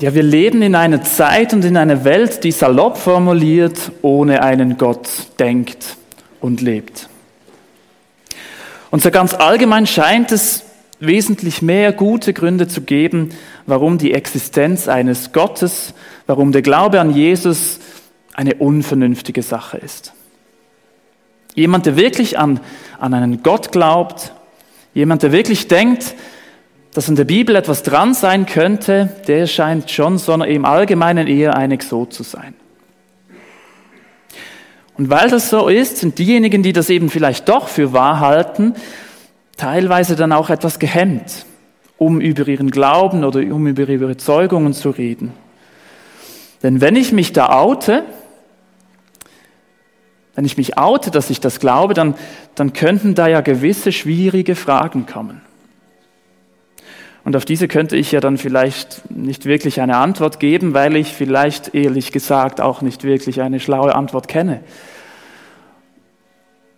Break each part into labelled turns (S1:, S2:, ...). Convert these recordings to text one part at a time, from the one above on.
S1: Ja, wir leben in einer Zeit und in einer Welt, die salopp formuliert ohne einen Gott denkt und lebt. Und so ganz allgemein scheint es wesentlich mehr gute Gründe zu geben, warum die Existenz eines Gottes, warum der Glaube an Jesus eine unvernünftige Sache ist. Jemand, der wirklich an, an einen Gott glaubt, jemand, der wirklich denkt, dass in der Bibel etwas dran sein könnte, der scheint schon so im Allgemeinen eher ein Exot zu sein. Und weil das so ist, sind diejenigen, die das eben vielleicht doch für wahr halten, teilweise dann auch etwas gehemmt, um über ihren Glauben oder um über ihre Überzeugungen zu reden. Denn wenn ich mich da oute, wenn ich mich oute, dass ich das glaube, dann, dann könnten da ja gewisse schwierige Fragen kommen. Und auf diese könnte ich ja dann vielleicht nicht wirklich eine Antwort geben, weil ich vielleicht ehrlich gesagt auch nicht wirklich eine schlaue Antwort kenne.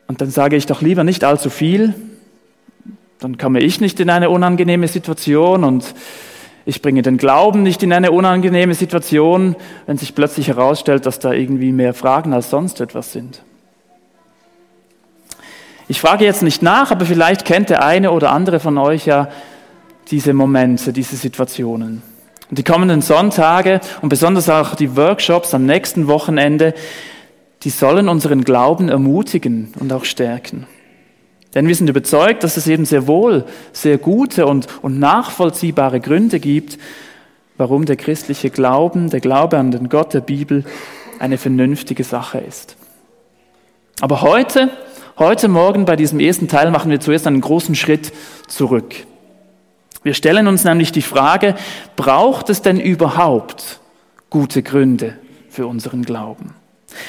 S1: Und dann sage ich doch lieber nicht allzu viel, dann komme ich nicht in eine unangenehme Situation und ich bringe den Glauben nicht in eine unangenehme Situation, wenn sich plötzlich herausstellt, dass da irgendwie mehr Fragen als sonst etwas sind. Ich frage jetzt nicht nach, aber vielleicht kennt der eine oder andere von euch ja diese Momente, diese Situationen. Und die kommenden Sonntage und besonders auch die Workshops am nächsten Wochenende, die sollen unseren Glauben ermutigen und auch stärken. Denn wir sind überzeugt, dass es eben sehr wohl sehr gute und, und nachvollziehbare Gründe gibt, warum der christliche Glauben, der Glaube an den Gott der Bibel eine vernünftige Sache ist. Aber heute, heute Morgen bei diesem ersten Teil machen wir zuerst einen großen Schritt zurück. Wir stellen uns nämlich die Frage, braucht es denn überhaupt gute Gründe für unseren Glauben?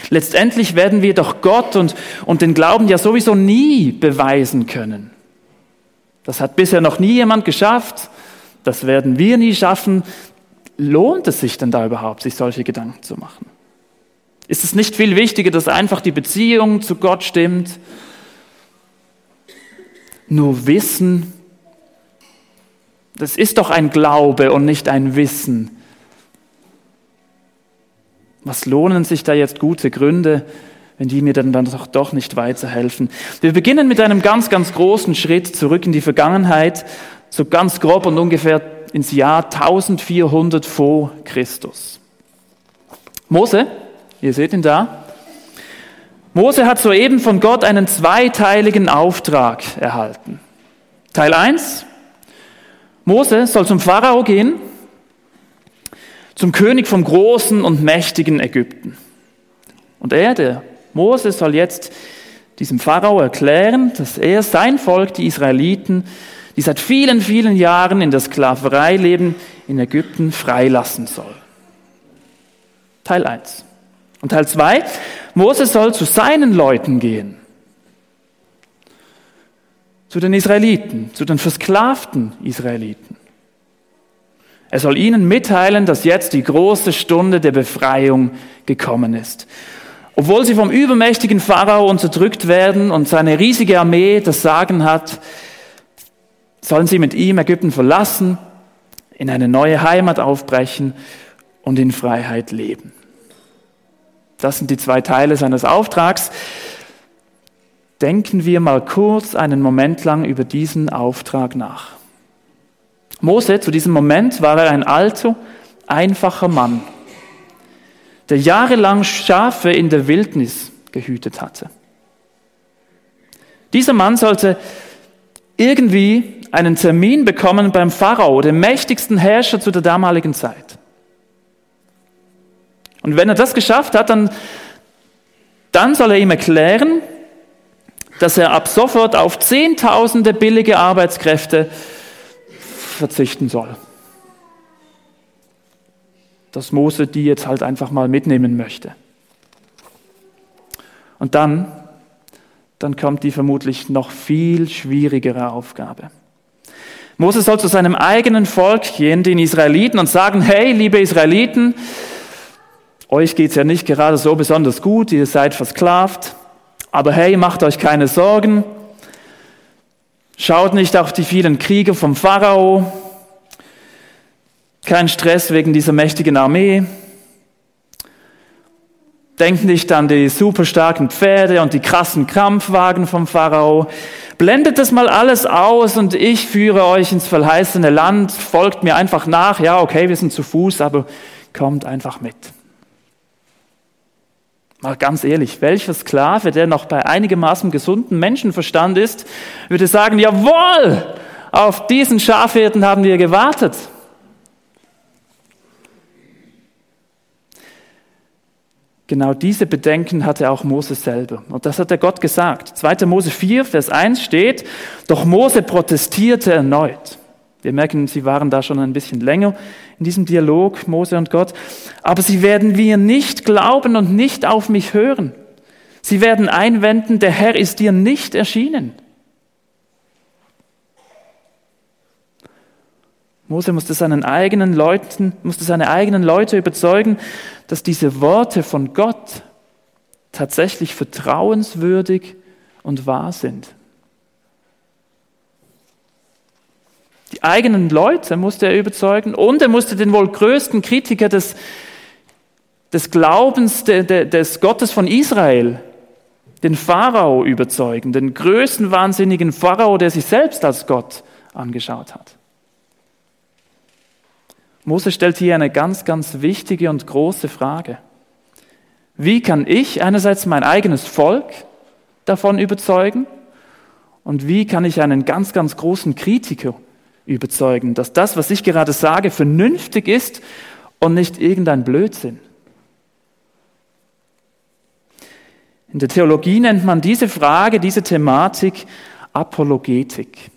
S1: Letztendlich werden wir doch Gott und, und den Glauben ja sowieso nie beweisen können. Das hat bisher noch nie jemand geschafft. Das werden wir nie schaffen. Lohnt es sich denn da überhaupt, sich solche Gedanken zu machen? Ist es nicht viel wichtiger, dass einfach die Beziehung zu Gott stimmt? Nur Wissen, das ist doch ein Glaube und nicht ein Wissen. Was lohnen sich da jetzt gute Gründe, wenn die mir dann, dann doch, doch nicht weiterhelfen? Wir beginnen mit einem ganz, ganz großen Schritt zurück in die Vergangenheit, so ganz grob und ungefähr ins Jahr 1400 vor Christus. Mose, ihr seht ihn da, Mose hat soeben von Gott einen zweiteiligen Auftrag erhalten. Teil 1, Mose soll zum Pharao gehen zum König vom großen und mächtigen Ägypten. Und er, der Mose, soll jetzt diesem Pharao erklären, dass er sein Volk, die Israeliten, die seit vielen, vielen Jahren in der Sklaverei leben, in Ägypten freilassen soll. Teil 1. Und Teil 2, Mose soll zu seinen Leuten gehen. Zu den Israeliten, zu den versklavten Israeliten. Er soll ihnen mitteilen, dass jetzt die große Stunde der Befreiung gekommen ist. Obwohl sie vom übermächtigen Pharao unterdrückt werden und seine riesige Armee das Sagen hat, sollen sie mit ihm Ägypten verlassen, in eine neue Heimat aufbrechen und in Freiheit leben. Das sind die zwei Teile seines Auftrags. Denken wir mal kurz einen Moment lang über diesen Auftrag nach. Mose, zu diesem Moment war er ein alter, einfacher Mann, der jahrelang Schafe in der Wildnis gehütet hatte. Dieser Mann sollte irgendwie einen Termin bekommen beim Pharao, dem mächtigsten Herrscher zu der damaligen Zeit. Und wenn er das geschafft hat, dann, dann soll er ihm erklären, dass er ab sofort auf Zehntausende billige Arbeitskräfte verzichten soll. Dass Mose die jetzt halt einfach mal mitnehmen möchte. Und dann, dann kommt die vermutlich noch viel schwierigere Aufgabe. Mose soll zu seinem eigenen Volk gehen, den Israeliten, und sagen, hey, liebe Israeliten, euch geht's ja nicht gerade so besonders gut, ihr seid versklavt, aber hey, macht euch keine Sorgen, Schaut nicht auf die vielen Kriege vom Pharao. kein Stress wegen dieser mächtigen Armee. Denk nicht an die super starken Pferde und die krassen Krampfwagen vom Pharao. Blendet das mal alles aus und ich führe euch ins verheißene Land. Folgt mir einfach nach. Ja, okay, wir sind zu Fuß, aber kommt einfach mit. Mal ganz ehrlich, welcher Sklave, der noch bei einigermaßen gesunden Menschenverstand ist, würde sagen, jawohl, auf diesen Schafhirten haben wir gewartet. Genau diese Bedenken hatte auch Mose selber. Und das hat er Gott gesagt. 2. Mose 4, Vers 1 steht, doch Mose protestierte erneut. Wir merken, sie waren da schon ein bisschen länger in diesem Dialog, Mose und Gott. Aber sie werden mir nicht glauben und nicht auf mich hören. Sie werden einwenden, der Herr ist dir nicht erschienen. Mose musste seinen eigenen Leuten, musste seine eigenen Leute überzeugen, dass diese Worte von Gott tatsächlich vertrauenswürdig und wahr sind. Die eigenen Leute musste er überzeugen und er musste den wohl größten Kritiker des, des Glaubens de, de, des Gottes von Israel, den Pharao, überzeugen, den größten wahnsinnigen Pharao, der sich selbst als Gott angeschaut hat. Mose stellt hier eine ganz, ganz wichtige und große Frage. Wie kann ich einerseits mein eigenes Volk davon überzeugen und wie kann ich einen ganz, ganz großen Kritiker überzeugen, dass das, was ich gerade sage, vernünftig ist und nicht irgendein Blödsinn? In der Theologie nennt man diese Frage, diese Thematik Apologetik.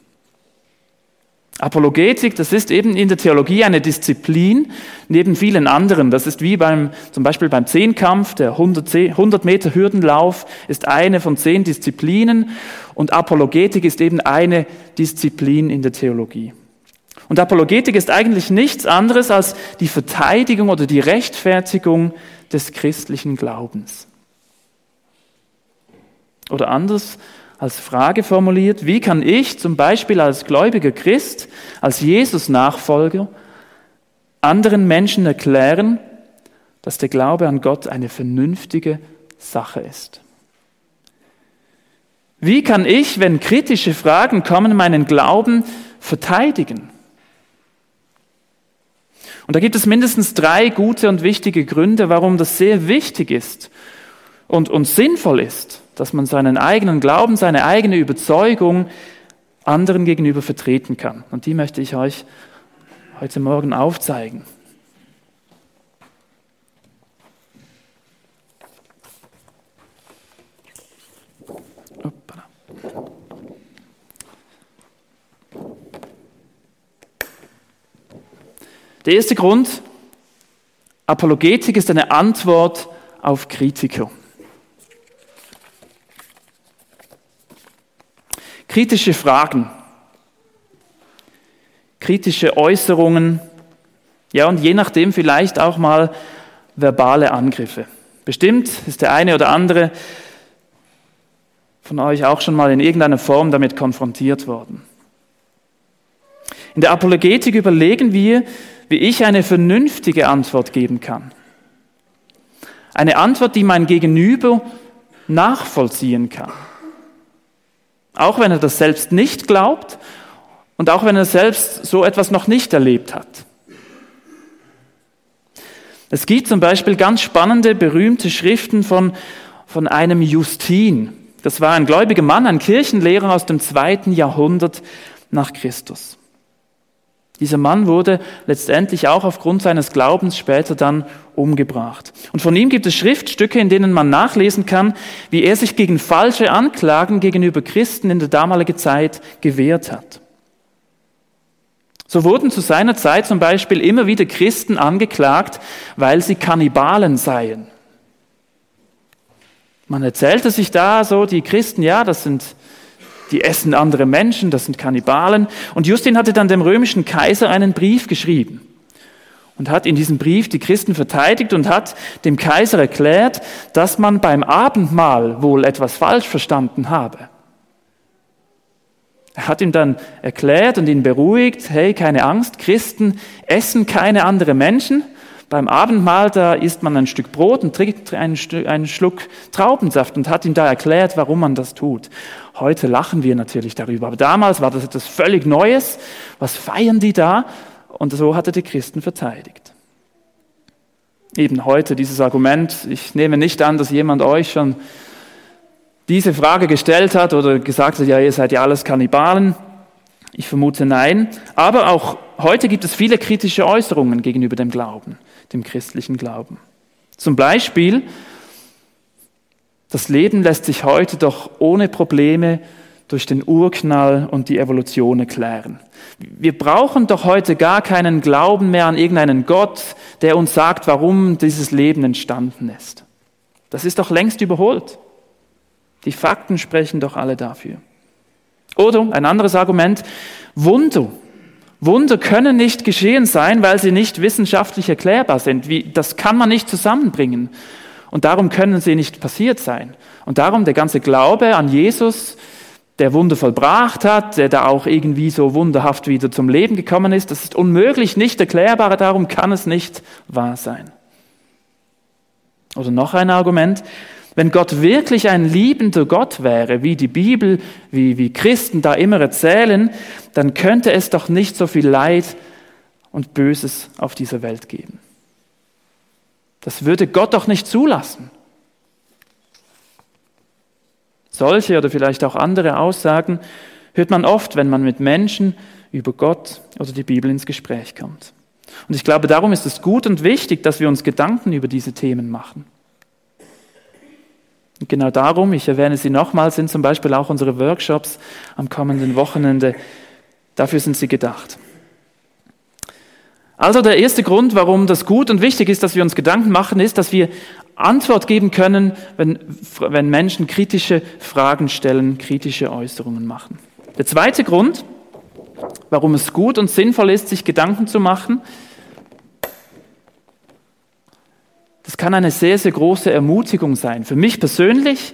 S1: Apologetik, das ist eben in der Theologie eine Disziplin neben vielen anderen. Das ist wie beim, zum Beispiel beim Zehnkampf, der 100 Meter Hürdenlauf ist eine von zehn Disziplinen und Apologetik ist eben eine Disziplin in der Theologie. Und Apologetik ist eigentlich nichts anderes als die Verteidigung oder die Rechtfertigung des christlichen Glaubens. Oder anders, als Frage formuliert, wie kann ich zum Beispiel als gläubiger Christ, als Jesus-Nachfolger anderen Menschen erklären, dass der Glaube an Gott eine vernünftige Sache ist? Wie kann ich, wenn kritische Fragen kommen, meinen Glauben verteidigen? Und da gibt es mindestens drei gute und wichtige Gründe, warum das sehr wichtig ist und, und sinnvoll ist dass man seinen eigenen Glauben, seine eigene Überzeugung anderen gegenüber vertreten kann. Und die möchte ich euch heute Morgen aufzeigen. Der erste Grund, Apologetik ist eine Antwort auf Kritiker. Kritische Fragen, kritische Äußerungen, ja, und je nachdem vielleicht auch mal verbale Angriffe. Bestimmt ist der eine oder andere von euch auch schon mal in irgendeiner Form damit konfrontiert worden. In der Apologetik überlegen wir, wie ich eine vernünftige Antwort geben kann. Eine Antwort, die mein Gegenüber nachvollziehen kann. Auch wenn er das selbst nicht glaubt und auch wenn er selbst so etwas noch nicht erlebt hat. Es gibt zum Beispiel ganz spannende, berühmte Schriften von, von einem Justin. Das war ein gläubiger Mann, ein Kirchenlehrer aus dem zweiten Jahrhundert nach Christus. Dieser Mann wurde letztendlich auch aufgrund seines Glaubens später dann umgebracht. Und von ihm gibt es Schriftstücke, in denen man nachlesen kann, wie er sich gegen falsche Anklagen gegenüber Christen in der damaligen Zeit gewehrt hat. So wurden zu seiner Zeit zum Beispiel immer wieder Christen angeklagt, weil sie Kannibalen seien. Man erzählte sich da so, die Christen, ja, das sind die essen andere Menschen, das sind Kannibalen. Und Justin hatte dann dem römischen Kaiser einen Brief geschrieben und hat in diesem Brief die Christen verteidigt und hat dem Kaiser erklärt, dass man beim Abendmahl wohl etwas falsch verstanden habe. Er hat ihm dann erklärt und ihn beruhigt, hey, keine Angst, Christen essen keine anderen Menschen. Beim Abendmahl, da isst man ein Stück Brot und trinkt einen, einen Schluck Traubensaft und hat ihm da erklärt, warum man das tut. Heute lachen wir natürlich darüber, aber damals war das etwas völlig Neues. Was feiern die da? Und so hat er die Christen verteidigt. Eben heute dieses Argument, ich nehme nicht an, dass jemand euch schon diese Frage gestellt hat oder gesagt hat, ja, ihr seid ja alles Kannibalen. Ich vermute nein. Aber auch heute gibt es viele kritische Äußerungen gegenüber dem Glauben, dem christlichen Glauben. Zum Beispiel, das Leben lässt sich heute doch ohne Probleme durch den Urknall und die Evolution erklären. Wir brauchen doch heute gar keinen Glauben mehr an irgendeinen Gott, der uns sagt, warum dieses Leben entstanden ist. Das ist doch längst überholt. Die Fakten sprechen doch alle dafür. Oder ein anderes Argument, Wunder. Wunder können nicht geschehen sein, weil sie nicht wissenschaftlich erklärbar sind. Wie, das kann man nicht zusammenbringen. Und darum können sie nicht passiert sein. Und darum der ganze Glaube an Jesus, der Wunder vollbracht hat, der da auch irgendwie so wunderhaft wieder zum Leben gekommen ist, das ist unmöglich, nicht erklärbar, darum kann es nicht wahr sein. Oder noch ein Argument, wenn Gott wirklich ein liebender Gott wäre, wie die Bibel, wie, wie Christen da immer erzählen, dann könnte es doch nicht so viel Leid und Böses auf dieser Welt geben. Das würde Gott doch nicht zulassen. Solche oder vielleicht auch andere Aussagen hört man oft, wenn man mit Menschen über Gott oder die Bibel ins Gespräch kommt. Und ich glaube, darum ist es gut und wichtig, dass wir uns Gedanken über diese Themen machen. Und genau darum, ich erwähne sie nochmal, sind zum Beispiel auch unsere Workshops am kommenden Wochenende. Dafür sind sie gedacht. Also der erste Grund, warum das gut und wichtig ist, dass wir uns Gedanken machen, ist, dass wir Antwort geben können, wenn, wenn Menschen kritische Fragen stellen, kritische Äußerungen machen. Der zweite Grund, warum es gut und sinnvoll ist, sich Gedanken zu machen, Das kann eine sehr, sehr große Ermutigung sein. Für mich persönlich,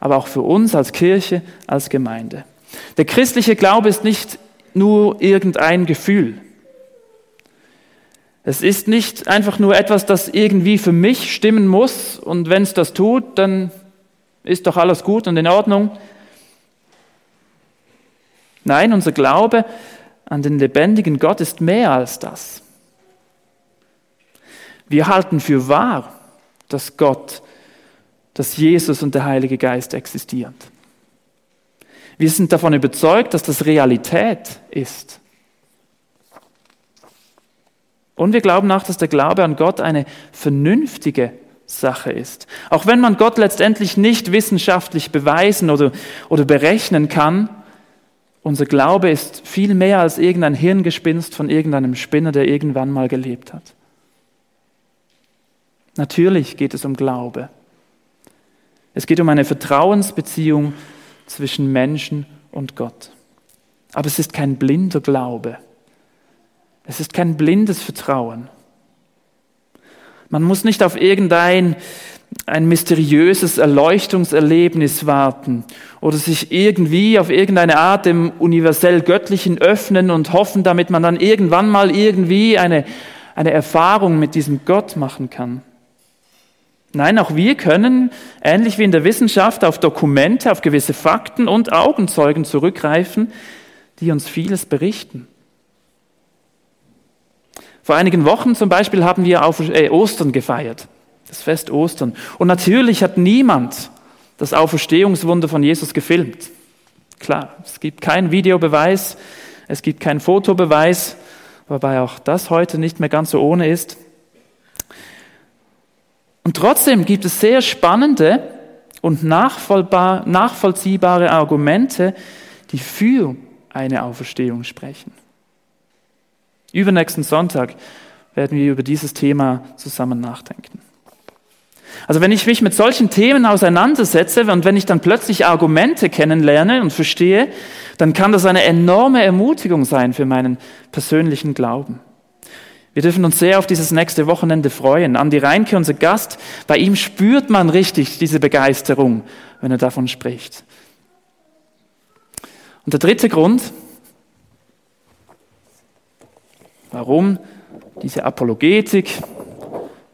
S1: aber auch für uns als Kirche, als Gemeinde. Der christliche Glaube ist nicht nur irgendein Gefühl. Es ist nicht einfach nur etwas, das irgendwie für mich stimmen muss und wenn es das tut, dann ist doch alles gut und in Ordnung. Nein, unser Glaube an den lebendigen Gott ist mehr als das. Wir halten für wahr, dass Gott, dass Jesus und der Heilige Geist existieren. Wir sind davon überzeugt, dass das Realität ist. Und wir glauben auch, dass der Glaube an Gott eine vernünftige Sache ist. Auch wenn man Gott letztendlich nicht wissenschaftlich beweisen oder, oder berechnen kann, unser Glaube ist viel mehr als irgendein Hirngespinst von irgendeinem Spinner, der irgendwann mal gelebt hat. Natürlich geht es um Glaube. Es geht um eine Vertrauensbeziehung zwischen Menschen und Gott. Aber es ist kein blinder Glaube. Es ist kein blindes Vertrauen. Man muss nicht auf irgendein ein mysteriöses Erleuchtungserlebnis warten oder sich irgendwie auf irgendeine Art dem universell Göttlichen öffnen und hoffen, damit man dann irgendwann mal irgendwie eine, eine Erfahrung mit diesem Gott machen kann. Nein, auch wir können, ähnlich wie in der Wissenschaft, auf Dokumente, auf gewisse Fakten und Augenzeugen zurückgreifen, die uns vieles berichten. Vor einigen Wochen zum Beispiel haben wir auf äh, Ostern gefeiert, das Fest Ostern. Und natürlich hat niemand das Auferstehungswunder von Jesus gefilmt. Klar, es gibt keinen Videobeweis, es gibt keinen Fotobeweis, wobei auch das heute nicht mehr ganz so ohne ist. Und trotzdem gibt es sehr spannende und nachvollziehbare Argumente, die für eine Auferstehung sprechen. Übernächsten Sonntag werden wir über dieses Thema zusammen nachdenken. Also wenn ich mich mit solchen Themen auseinandersetze und wenn ich dann plötzlich Argumente kennenlerne und verstehe, dann kann das eine enorme Ermutigung sein für meinen persönlichen Glauben. Wir dürfen uns sehr auf dieses nächste Wochenende freuen. Andi Reinke, unser Gast, bei ihm spürt man richtig diese Begeisterung, wenn er davon spricht. Und der dritte Grund, warum diese Apologetik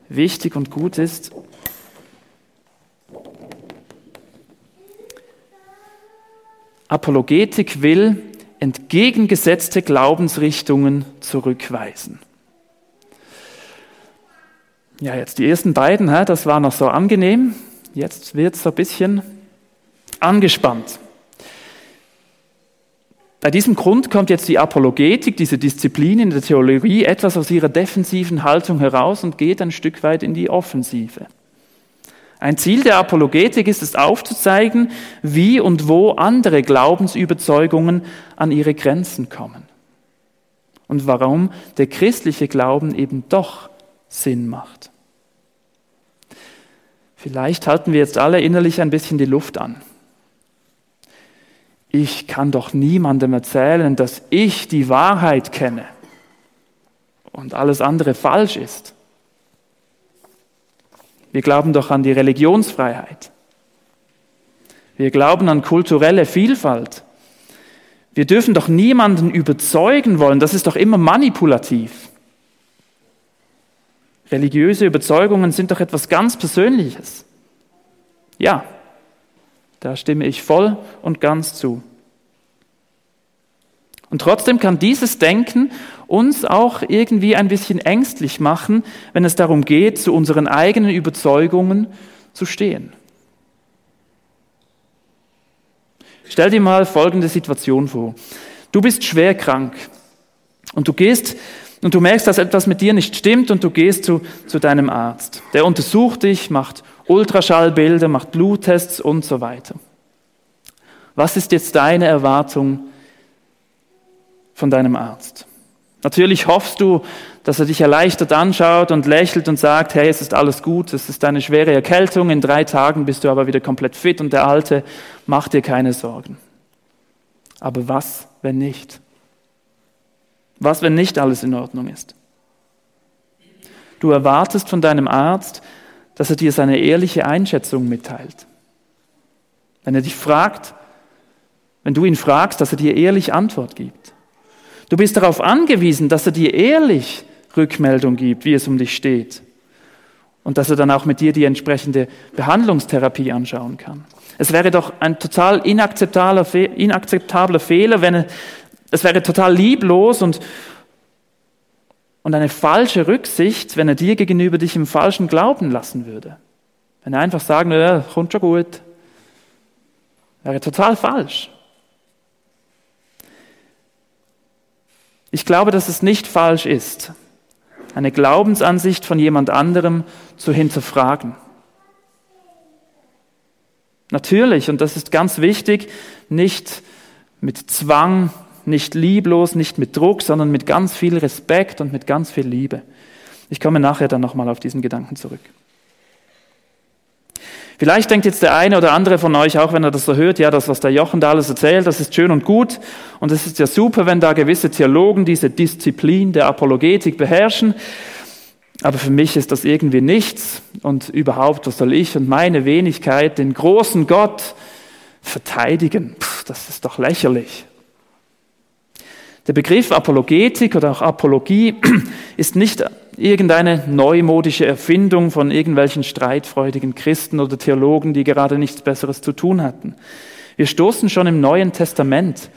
S1: wichtig und gut ist, Apologetik will entgegengesetzte Glaubensrichtungen zurückweisen. Ja, jetzt die ersten beiden, das war noch so angenehm. Jetzt wird es so ein bisschen angespannt. Bei diesem Grund kommt jetzt die Apologetik, diese Disziplin in der Theologie, etwas aus ihrer defensiven Haltung heraus und geht ein Stück weit in die Offensive. Ein Ziel der Apologetik ist es aufzuzeigen, wie und wo andere Glaubensüberzeugungen an ihre Grenzen kommen. Und warum der christliche Glauben eben doch Sinn macht. Vielleicht halten wir jetzt alle innerlich ein bisschen die Luft an. Ich kann doch niemandem erzählen, dass ich die Wahrheit kenne und alles andere falsch ist. Wir glauben doch an die Religionsfreiheit. Wir glauben an kulturelle Vielfalt. Wir dürfen doch niemanden überzeugen wollen. Das ist doch immer manipulativ. Religiöse Überzeugungen sind doch etwas ganz Persönliches. Ja, da stimme ich voll und ganz zu. Und trotzdem kann dieses Denken uns auch irgendwie ein bisschen ängstlich machen, wenn es darum geht, zu unseren eigenen Überzeugungen zu stehen. Stell dir mal folgende Situation vor. Du bist schwer krank und du gehst und du merkst, dass etwas mit dir nicht stimmt und du gehst zu, zu deinem Arzt. Der untersucht dich, macht Ultraschallbilder, macht Bluttests und so weiter. Was ist jetzt deine Erwartung von deinem Arzt? Natürlich hoffst du, dass er dich erleichtert anschaut und lächelt und sagt, hey, es ist alles gut, es ist eine schwere Erkältung, in drei Tagen bist du aber wieder komplett fit und der Alte macht dir keine Sorgen. Aber was, wenn nicht? Was, wenn nicht alles in Ordnung ist? Du erwartest von deinem Arzt, dass er dir seine ehrliche Einschätzung mitteilt. Wenn er dich fragt, wenn du ihn fragst, dass er dir ehrlich Antwort gibt. Du bist darauf angewiesen, dass er dir ehrlich Rückmeldung gibt, wie es um dich steht. Und dass er dann auch mit dir die entsprechende Behandlungstherapie anschauen kann. Es wäre doch ein total inakzeptabler, Fehler, wenn er, es wäre total lieblos und, und eine falsche Rücksicht, wenn er dir gegenüber dich im falschen Glauben lassen würde. Wenn er einfach sagen würde, ja, kommt schon gut. Wäre total falsch. Ich glaube, dass es nicht falsch ist, eine Glaubensansicht von jemand anderem zu hinterfragen. Natürlich, und das ist ganz wichtig, nicht mit Zwang, nicht lieblos, nicht mit Druck, sondern mit ganz viel Respekt und mit ganz viel Liebe. Ich komme nachher dann nochmal auf diesen Gedanken zurück. Vielleicht denkt jetzt der eine oder andere von euch, auch wenn er das so hört, ja, das, was der Jochen da alles erzählt, das ist schön und gut. Und es ist ja super, wenn da gewisse Theologen diese Disziplin der Apologetik beherrschen. Aber für mich ist das irgendwie nichts. Und überhaupt, was soll ich und meine Wenigkeit den großen Gott verteidigen? Puh, das ist doch lächerlich. Der Begriff Apologetik oder auch Apologie ist nicht irgendeine neumodische Erfindung von irgendwelchen streitfreudigen Christen oder Theologen, die gerade nichts Besseres zu tun hatten. Wir stoßen schon im Neuen Testament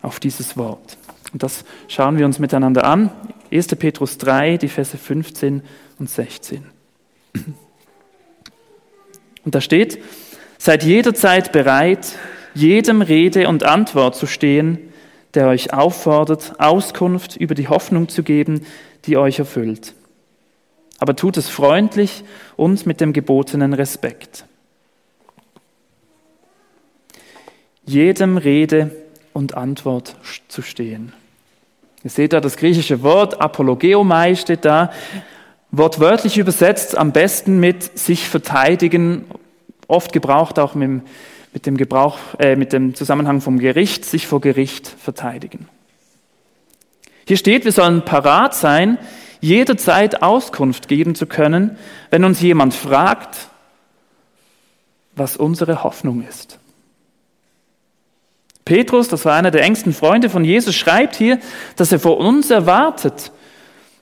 S1: auf dieses Wort. Und das schauen wir uns miteinander an. 1. Petrus 3, die Verse 15 und 16. Und da steht, seid jederzeit bereit, jedem Rede und Antwort zu stehen, der euch auffordert, Auskunft über die Hoffnung zu geben, die euch erfüllt. Aber tut es freundlich und mit dem gebotenen Respekt. Jedem Rede und Antwort zu stehen. Ihr seht da das griechische Wort Apologeomai steht da, wortwörtlich übersetzt am besten mit sich verteidigen, oft gebraucht auch mit dem mit dem Gebrauch, äh, mit dem Zusammenhang vom Gericht, sich vor Gericht verteidigen. Hier steht, wir sollen parat sein, jederzeit Auskunft geben zu können, wenn uns jemand fragt, was unsere Hoffnung ist. Petrus, das war einer der engsten Freunde von Jesus, schreibt hier, dass er von uns erwartet,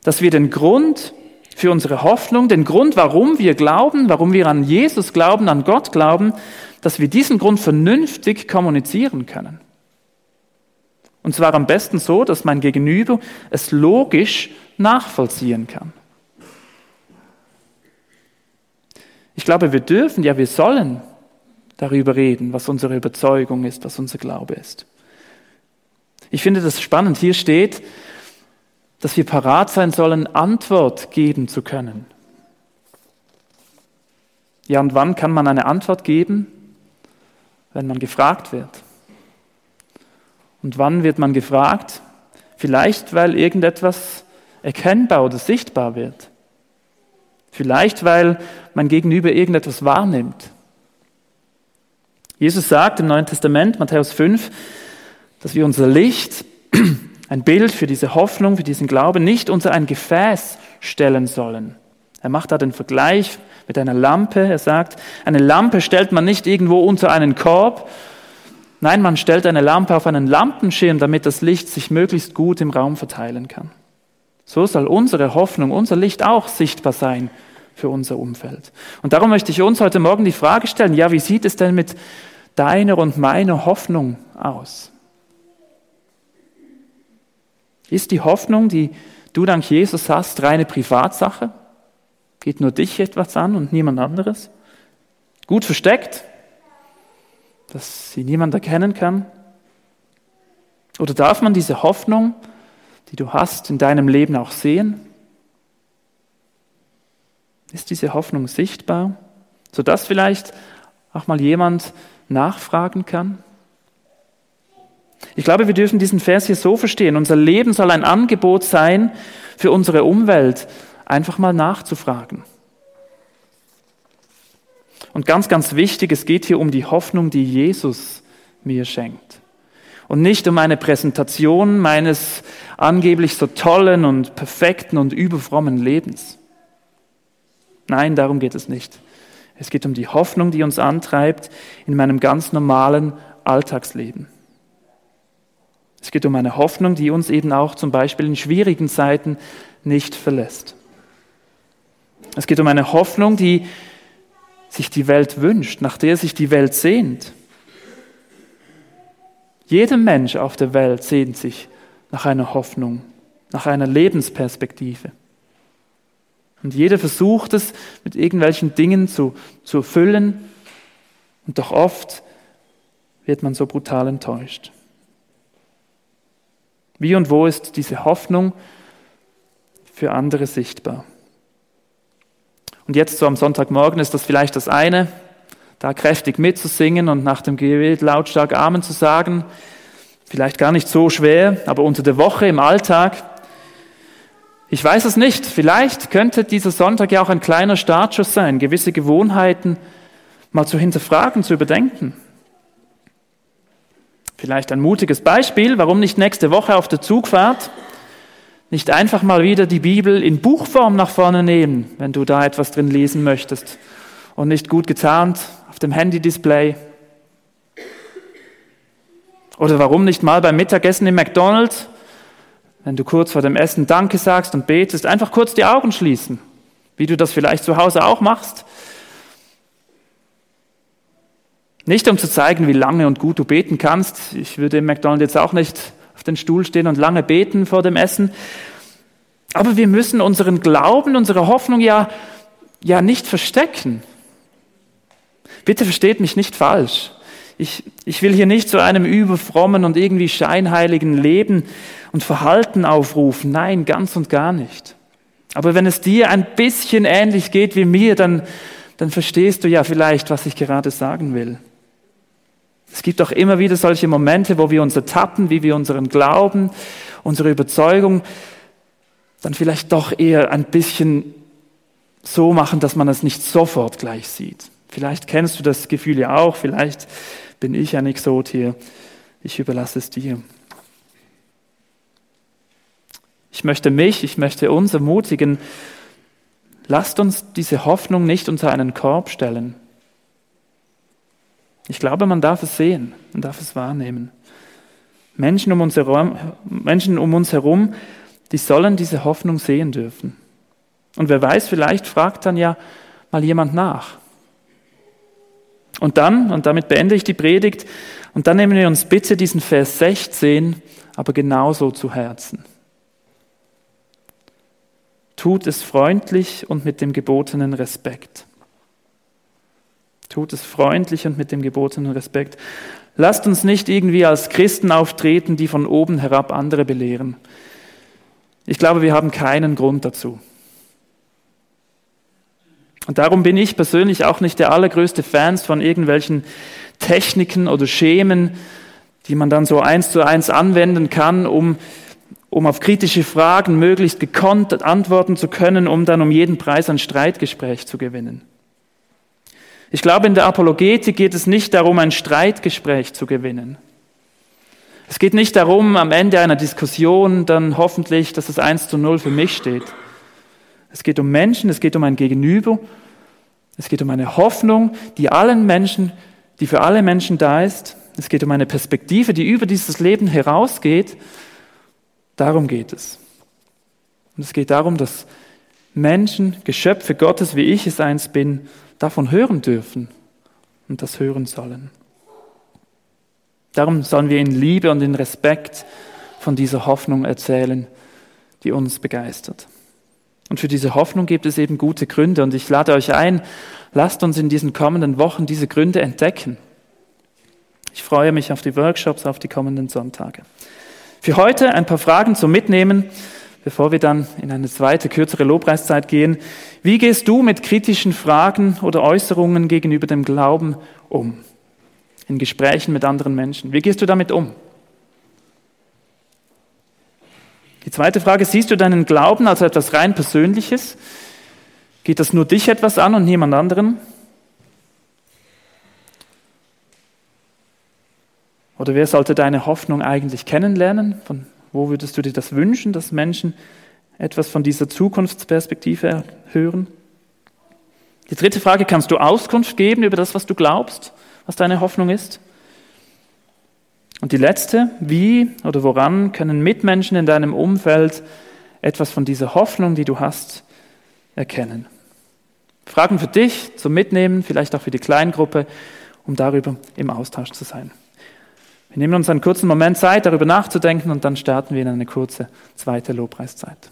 S1: dass wir den Grund für unsere Hoffnung, den Grund, warum wir glauben, warum wir an Jesus glauben, an Gott glauben, dass wir diesen Grund vernünftig kommunizieren können. Und zwar am besten so, dass mein Gegenüber es logisch nachvollziehen kann. Ich glaube, wir dürfen, ja, wir sollen darüber reden, was unsere Überzeugung ist, was unser Glaube ist. Ich finde das spannend. Hier steht, dass wir parat sein sollen, Antwort geben zu können. Ja, und wann kann man eine Antwort geben? Wenn man gefragt wird. Und wann wird man gefragt? Vielleicht, weil irgendetwas erkennbar oder sichtbar wird. Vielleicht, weil mein Gegenüber irgendetwas wahrnimmt. Jesus sagt im Neuen Testament, Matthäus 5, dass wir unser Licht, ein Bild für diese Hoffnung, für diesen Glauben, nicht unter ein Gefäß stellen sollen. Er macht da den Vergleich mit einer Lampe. Er sagt, eine Lampe stellt man nicht irgendwo unter einen Korb. Nein, man stellt eine Lampe auf einen Lampenschirm, damit das Licht sich möglichst gut im Raum verteilen kann. So soll unsere Hoffnung, unser Licht auch sichtbar sein für unser Umfeld. Und darum möchte ich uns heute Morgen die Frage stellen, ja, wie sieht es denn mit deiner und meiner Hoffnung aus? Ist die Hoffnung, die du dank Jesus hast, reine Privatsache? Geht nur dich etwas an und niemand anderes? Gut versteckt, dass sie niemand erkennen kann? Oder darf man diese Hoffnung, die du hast, in deinem Leben auch sehen? Ist diese Hoffnung sichtbar, sodass vielleicht auch mal jemand nachfragen kann? Ich glaube, wir dürfen diesen Vers hier so verstehen. Unser Leben soll ein Angebot sein für unsere Umwelt, einfach mal nachzufragen. Und ganz, ganz wichtig, es geht hier um die Hoffnung, die Jesus mir schenkt. Und nicht um eine Präsentation meines angeblich so tollen und perfekten und überfrommen Lebens. Nein, darum geht es nicht. Es geht um die Hoffnung, die uns antreibt in meinem ganz normalen Alltagsleben. Es geht um eine Hoffnung, die uns eben auch zum Beispiel in schwierigen Zeiten nicht verlässt. Es geht um eine Hoffnung, die sich die Welt wünscht, nach der sich die Welt sehnt. Jeder Mensch auf der Welt sehnt sich nach einer Hoffnung, nach einer Lebensperspektive. Und jeder versucht es mit irgendwelchen Dingen zu, zu erfüllen. Und doch oft wird man so brutal enttäuscht. Wie und wo ist diese Hoffnung für andere sichtbar? Und jetzt so am Sonntagmorgen ist das vielleicht das eine, da kräftig mitzusingen und nach dem Gebet lautstark Amen zu sagen. Vielleicht gar nicht so schwer, aber unter der Woche im Alltag ich weiß es nicht. Vielleicht könnte dieser Sonntag ja auch ein kleiner Startschuss sein, gewisse Gewohnheiten mal zu hinterfragen, zu überdenken. Vielleicht ein mutiges Beispiel, warum nicht nächste Woche auf der Zugfahrt nicht einfach mal wieder die Bibel in Buchform nach vorne nehmen, wenn du da etwas drin lesen möchtest und nicht gut getarnt auf dem Handy-Display. Oder warum nicht mal beim Mittagessen im McDonald's wenn du kurz vor dem Essen Danke sagst und betest, einfach kurz die Augen schließen, wie du das vielleicht zu Hause auch machst. Nicht um zu zeigen, wie lange und gut du beten kannst. Ich würde im McDonald's jetzt auch nicht den Stuhl stehen und lange beten vor dem Essen. Aber wir müssen unseren Glauben, unsere Hoffnung ja, ja nicht verstecken. Bitte versteht mich nicht falsch. Ich, ich will hier nicht zu einem überfrommen und irgendwie scheinheiligen Leben und Verhalten aufrufen. Nein, ganz und gar nicht. Aber wenn es dir ein bisschen ähnlich geht wie mir, dann, dann verstehst du ja vielleicht, was ich gerade sagen will. Es gibt auch immer wieder solche Momente, wo wir uns ertappen, wie wir unseren Glauben, unsere Überzeugung dann vielleicht doch eher ein bisschen so machen, dass man es nicht sofort gleich sieht. Vielleicht kennst du das Gefühl ja auch, vielleicht bin ich ein Exot hier. Ich überlasse es dir. Ich möchte mich, ich möchte uns ermutigen, lasst uns diese Hoffnung nicht unter einen Korb stellen. Ich glaube, man darf es sehen, man darf es wahrnehmen. Menschen um uns herum, Menschen um uns herum, die sollen diese Hoffnung sehen dürfen. Und wer weiß, vielleicht fragt dann ja mal jemand nach. Und dann, und damit beende ich die Predigt, und dann nehmen wir uns bitte diesen Vers 16 aber genauso zu Herzen. Tut es freundlich und mit dem gebotenen Respekt. Tut es freundlich und mit dem gebotenen Respekt. Lasst uns nicht irgendwie als Christen auftreten, die von oben herab andere belehren. Ich glaube, wir haben keinen Grund dazu. Und darum bin ich persönlich auch nicht der allergrößte Fans von irgendwelchen Techniken oder Schemen, die man dann so eins zu eins anwenden kann, um, um auf kritische Fragen möglichst gekonnt antworten zu können, um dann um jeden Preis ein Streitgespräch zu gewinnen. Ich glaube, in der Apologetik geht es nicht darum, ein Streitgespräch zu gewinnen. Es geht nicht darum, am Ende einer Diskussion dann hoffentlich, dass es eins zu null für mich steht. Es geht um Menschen, es geht um ein Gegenüber, es geht um eine Hoffnung, die allen Menschen, die für alle Menschen da ist. Es geht um eine Perspektive, die über dieses Leben herausgeht. Darum geht es. Und es geht darum, dass Menschen, Geschöpfe Gottes, wie ich es eins bin, davon hören dürfen und das hören sollen. Darum sollen wir in Liebe und in Respekt von dieser Hoffnung erzählen, die uns begeistert. Und für diese Hoffnung gibt es eben gute Gründe. Und ich lade euch ein, lasst uns in diesen kommenden Wochen diese Gründe entdecken. Ich freue mich auf die Workshops, auf die kommenden Sonntage. Für heute ein paar Fragen zum Mitnehmen, bevor wir dann in eine zweite, kürzere Lobpreiszeit gehen. Wie gehst du mit kritischen Fragen oder Äußerungen gegenüber dem Glauben um? In Gesprächen mit anderen Menschen. Wie gehst du damit um? Die zweite Frage, siehst du deinen Glauben als etwas rein Persönliches? Geht das nur dich etwas an und niemand anderen? Oder wer sollte deine Hoffnung eigentlich kennenlernen? Von wo würdest du dir das wünschen, dass Menschen etwas von dieser Zukunftsperspektive hören? Die dritte Frage, kannst du Auskunft geben über das, was du glaubst, was deine Hoffnung ist? Und die letzte, wie oder woran können Mitmenschen in deinem Umfeld etwas von dieser Hoffnung, die du hast, erkennen? Fragen für dich zum Mitnehmen, vielleicht auch für die Kleingruppe, um darüber im Austausch zu sein. Wir nehmen uns einen kurzen Moment Zeit, darüber nachzudenken und dann starten wir in eine kurze zweite Lobpreiszeit.